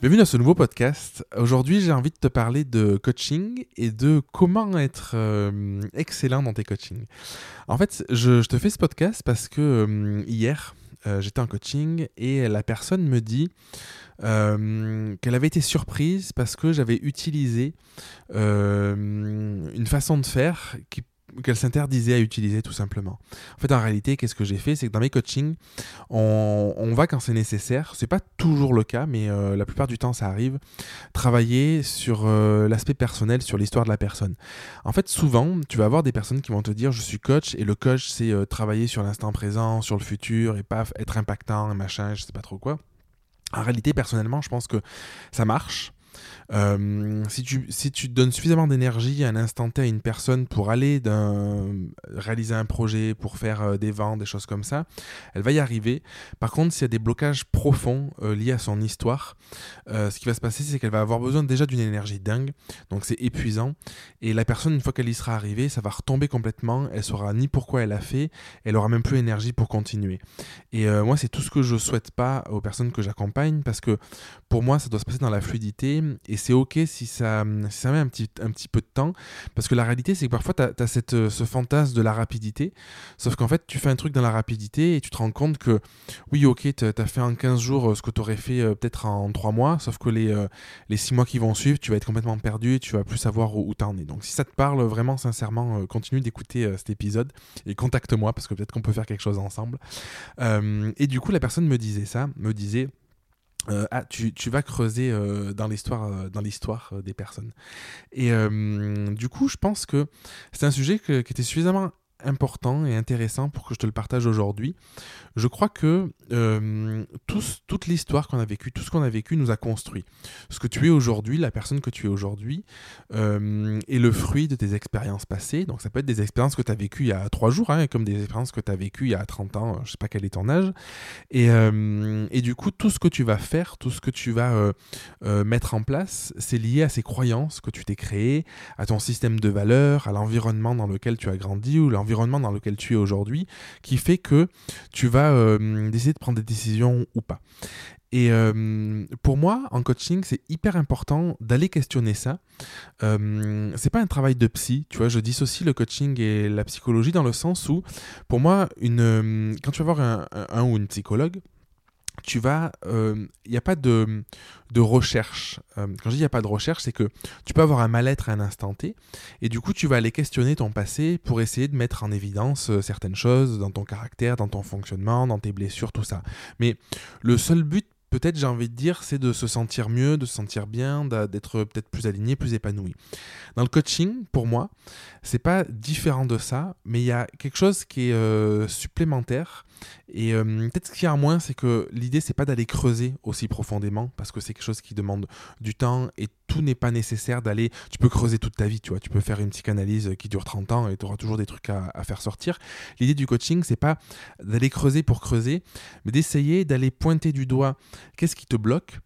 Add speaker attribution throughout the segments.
Speaker 1: Bienvenue dans ce nouveau podcast. Aujourd'hui, j'ai envie de te parler de coaching et de comment être euh, excellent dans tes coachings. En fait, je, te fais ce podcast parce que euh, hier, euh, j'étais en coaching et la personne me dit qu'elle avait été surprise parce que j'avais utilisé une façon de faire qui qu'elle s'interdisait à utiliser tout simplement. En fait, en réalité, qu'est-ce que j'ai fait? C'est que dans mes coachings, on, va quand c'est nécessaire, c'est pas toujours le cas, mais euh, la plupart du temps ça arrive, travailler sur euh, l'aspect personnel, sur l'histoire de la personne. En fait, souvent, tu vas avoir des personnes qui vont te dire je suis coach, et le coach c'est euh, travailler sur l'instant présent, sur le futur, et pas être impactant, machin, je sais pas trop quoi. En réalité, personnellement, je pense que ça marche. Euh, si, tu, si tu donnes suffisamment d'énergie à un instant T à une personne pour aller réaliser un projet, pour faire euh, des ventes, des choses comme ça, elle va y arriver. Par contre, s'il y a des blocages profonds euh, liés à son histoire, ce qui va se passer, c'est qu'elle va avoir besoin déjà d'une énergie dingue. Donc c'est épuisant. Et la personne, une fois qu'elle y sera arrivée, ça va retomber complètement. Elle saura ni pourquoi elle a fait, elle aura même plus l'énergie pour continuer. Et moi, c'est tout ce que je souhaite pas aux personnes que j'accompagne parce que pour moi, ça doit se passer dans la fluidité et c'est ok si ça, met un petit, peu de temps, parce que la réalité, c'est que parfois, tu as, euh, ce fantasme de la rapidité, sauf qu'en fait, tu fais un truc dans la rapidité et tu te rends compte que, oui, ok, tu as fait en 15 jours euh, ce que tu aurais fait euh, peut-être en 3 mois, sauf que les, les 6 mois qui vont suivre, tu vas être complètement perdu et tu vas plus savoir où, tu en es. Donc, si ça te parle vraiment sincèrement, continue d'écouter cet épisode et contacte-moi, parce que peut-être qu'on peut faire quelque chose ensemble. et du coup, la personne me disait ça, me disait... Euh, ah, tu, vas creuser euh, dans l'histoire euh, dans l'histoire des personnes. Et du coup, je pense que c'est un sujet qui était suffisamment important et intéressant pour que je te le partage aujourd'hui. Je crois que euh, toute l'histoire qu'on a vécue, tout ce qu'on a vécu nous a construit. Ce que tu es aujourd'hui, la personne que tu es aujourd'hui, euh, est le fruit de tes expériences passées. Donc ça peut être des expériences que tu as vécues il y a trois jours, hein, comme des expériences que tu as vécues il y a 30 ans, je sais pas quel est ton âge. Et, euh, et, du coup, tout ce que tu vas faire, tout ce que tu vas mettre en place, c'est lié à ces croyances que tu t'es créées, à ton système de valeurs, à l'environnement dans lequel tu as grandi ou l'environnement environnement dans lequel tu es aujourd'hui qui fait que tu vas euh, décider de prendre des décisions ou pas. Et euh, pour moi, en coaching, c'est hyper important d'aller questionner ça. Euh, c'est pas un travail de psy, tu vois. Je dissocie le coaching et la psychologie dans le sens où, pour moi, une, quand tu vas voir un ou une psychologue, tu vas, il euh, n'y a pas de, de recherche. Euh, quand je dis il n'y a pas de recherche, c'est que tu peux avoir un mal-être à un instant T, et du coup tu vas aller questionner ton passé pour essayer de mettre en évidence euh, certaines choses dans ton caractère, dans ton fonctionnement, dans tes blessures, tout ça. Mais le seul but peut-être j'ai envie de dire, c'est de se sentir mieux, de se sentir bien, d'être peut-être plus aligné, plus épanoui. Dans le coaching, pour moi, c'est pas différent de ça, mais il y a quelque chose qui est supplémentaire et euh, peut-être ce qu'il y a moins, c'est que l'idée, c'est pas d'aller creuser aussi profondément, parce que c'est quelque chose qui demande du temps et tout n'est pas nécessaire d'aller. Tu peux creuser toute ta vie, tu vois. Tu peux faire une psychanalyse qui dure 30 ans et tu auras toujours des trucs à, à faire sortir. L'idée du coaching, c'est pas d'aller creuser pour creuser, mais d'essayer d'aller pointer du doigt qu'est-ce qui te bloque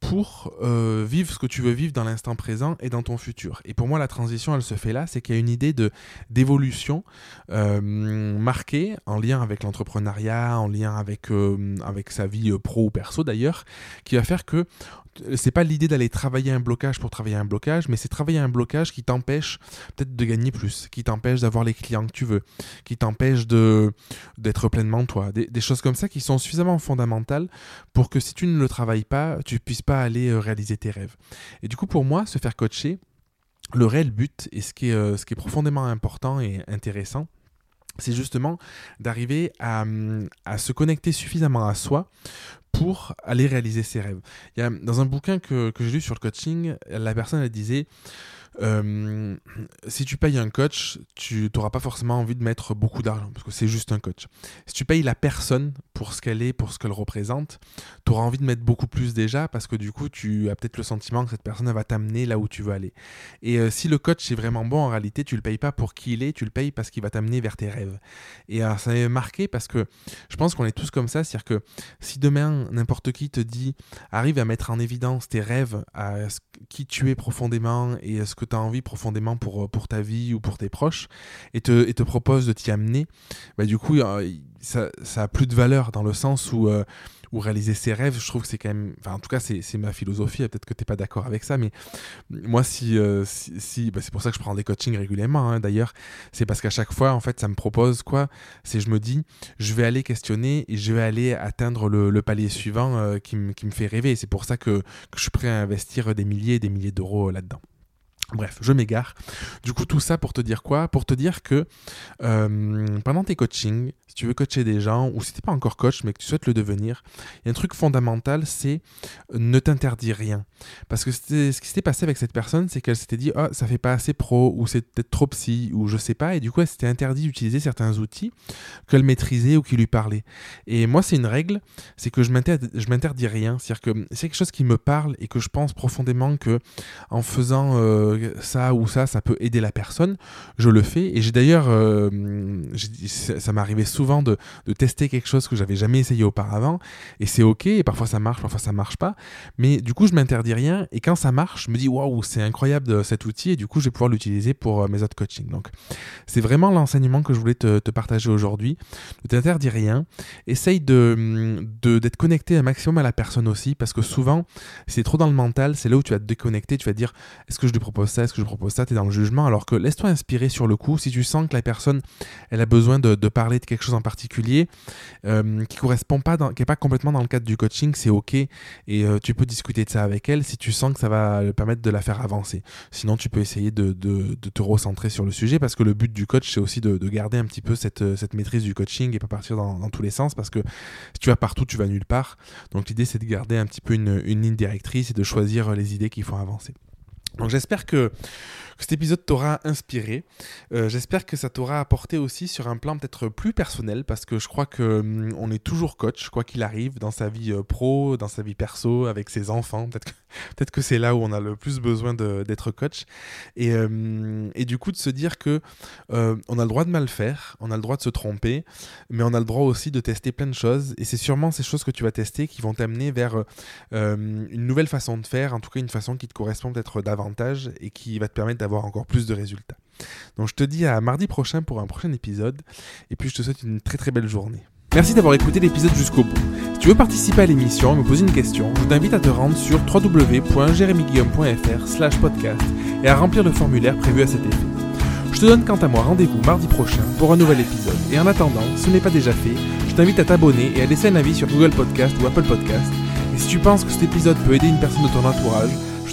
Speaker 1: pour euh, vivre ce que tu veux vivre dans l'instant présent et dans ton futur. Et pour moi, la transition, elle se fait là, c'est qu'il y a une idée de d'évolution euh, marquée en lien avec l'entrepreneuriat, en lien avec, euh, avec sa vie pro ou perso d'ailleurs, qui va faire que c'est pas l'idée d'aller travailler un blocage pour travailler un blocage, mais c'est travailler un blocage qui t'empêche peut-être de gagner plus, qui t'empêche d'avoir les clients que tu veux, qui t'empêche de d'être pleinement toi. Des, des, choses comme ça qui sont suffisamment fondamentales pour que si tu ne le travailles pas, tu puisses pas aller euh, réaliser tes rêves. Et du coup, pour moi, se faire coacher, le réel but et ce qui est, euh, ce qui est profondément important et intéressant, c'est justement d'arriver à, à, se connecter suffisamment à soi pour aller réaliser ses rêves. Il y a, dans un bouquin que, que j'ai lu sur le coaching, la personne disait euh, si tu payes un coach, tu n'auras pas forcément envie de mettre beaucoup d'argent parce que c'est juste un coach. Si tu payes la personne pour ce qu'elle est, pour ce qu'elle représente, tu auras envie de mettre beaucoup plus déjà parce que du coup, tu as peut-être le sentiment que cette personne va t'amener là où tu veux aller. Et euh, si le coach est vraiment bon, en réalité, tu le payes pas pour qui il est, tu le payes parce qu'il va t'amener vers tes rêves. Et euh, ça m'a marqué parce que je pense qu'on est tous comme ça, c'est-à-dire que si demain n'importe qui te dit arrive à mettre en évidence tes rêves, à qui tu es profondément et ce que tu as envie profondément pour, euh, pour ta vie ou pour tes proches et te, et te propose de t'y amener, bah, du coup, ça, ça a plus de valeur dans le sens où, euh, ou réaliser ses rêves, je trouve que c'est quand même, enfin en tout cas c'est ma philosophie, peut-être que tu n'es pas d'accord avec ça, mais moi si, euh, si, bah, c'est pour ça que je prends des coachings régulièrement hein, d'ailleurs, c'est parce qu'à chaque fois en fait ça me propose quoi, c'est je me dis je vais aller questionner et je vais aller atteindre le, palier suivant euh, qui, me fait rêver, c'est pour ça que, que je suis prêt à investir des milliers et des milliers d'euros là-dedans. Bref, je m'égare. Du coup, tout ça pour te dire quoi? Pour te dire que euh, pendant tes coachings, si tu veux coacher des gens, ou si tu n'es pas encore coach, mais que tu souhaites le devenir, il y a un truc fondamental, c'est ne t'interdire rien. Parce que ce qui s'était passé avec cette personne, c'est qu'elle s'était dit, oh, ça fait pas assez pro, ou c'est peut-être trop psy, ou je sais pas, et du coup, elle s'était interdit d'utiliser certains outils qu'elle maîtrisait ou qui lui parlaient. Et moi, c'est une règle, c'est que je m'interdis rien. C'est-à-dire que c'est quelque chose qui me parle et que je pense profondément que en faisant... Euh, ça ou ça, ça peut aider la personne, je le fais. Et j'ai d'ailleurs, euh, ça, m'arrivait souvent de, tester quelque chose que j'avais jamais essayé auparavant. Et c'est ok, et parfois ça marche, parfois ça marche pas. Mais du coup, je m'interdis rien. Et quand ça marche, je me dis, waouh, c'est incroyable de, cet outil. Et du coup, je vais pouvoir l'utiliser pour euh, mes autres coachings. Donc, c'est vraiment l'enseignement que je voulais te, partager aujourd'hui. Ne t'interdis rien. Essaye de, d'être connecté un maximum à la personne aussi. Parce que souvent, c'est trop dans le mental, c'est là où tu vas te déconnecter. Tu vas te dire, est-ce que je lui propose ça, est-ce que je propose ça, tu es dans le jugement, alors que laisse-toi inspirer sur le coup, si tu sens que la personne, elle a besoin de, parler de quelque chose en particulier, euh, qui correspond pas, qui est pas complètement dans le cadre du coaching, c'est ok, et euh, tu peux discuter de ça avec elle si tu sens que ça va le permettre de la faire avancer. Sinon, tu peux essayer de, te recentrer sur le sujet, parce que le but du coach, c'est aussi de, garder un petit peu cette, cette maîtrise du coaching et pas partir dans, tous les sens, parce que si tu vas partout, tu vas nulle part. Donc l'idée, c'est de garder un petit peu une ligne directrice et de choisir les idées qui font avancer. Donc j'espère que cet épisode t'aura inspiré. Euh, j'espère que ça t'aura apporté aussi sur un plan peut-être plus personnel parce que je crois que hum, on est toujours coach quoi qu'il arrive dans sa vie euh, pro, dans sa vie perso, avec ses enfants. Peut-être que, c'est là où on a le plus besoin d'être coach. Et, hum, et, du coup de se dire que euh, on a le droit de mal faire, on a le droit de se tromper, mais on a le droit aussi de tester plein de choses. Et c'est sûrement ces choses que tu vas tester qui vont t'amener vers une nouvelle façon de faire, en tout cas une façon qui te correspond peut-être davantage et qui va te permettre avoir encore plus de résultats. Donc je te dis à mardi prochain pour un prochain épisode, et puis je te souhaite une très très belle journée. Merci d'avoir écouté l'épisode jusqu'au bout. Si tu veux participer à l'émission et me poser une question, je t'invite à te rendre sur www.jeremyguillaume.fr slash podcast et à remplir le formulaire prévu à cet effet. Je te donne quant à moi rendez-vous mardi prochain pour un nouvel épisode. Et en attendant, si ce n'est pas déjà fait, je t'invite à t'abonner et à laisser un avis sur Google Podcast ou Apple Podcast. Et si tu penses que cet épisode peut aider une personne de ton entourage,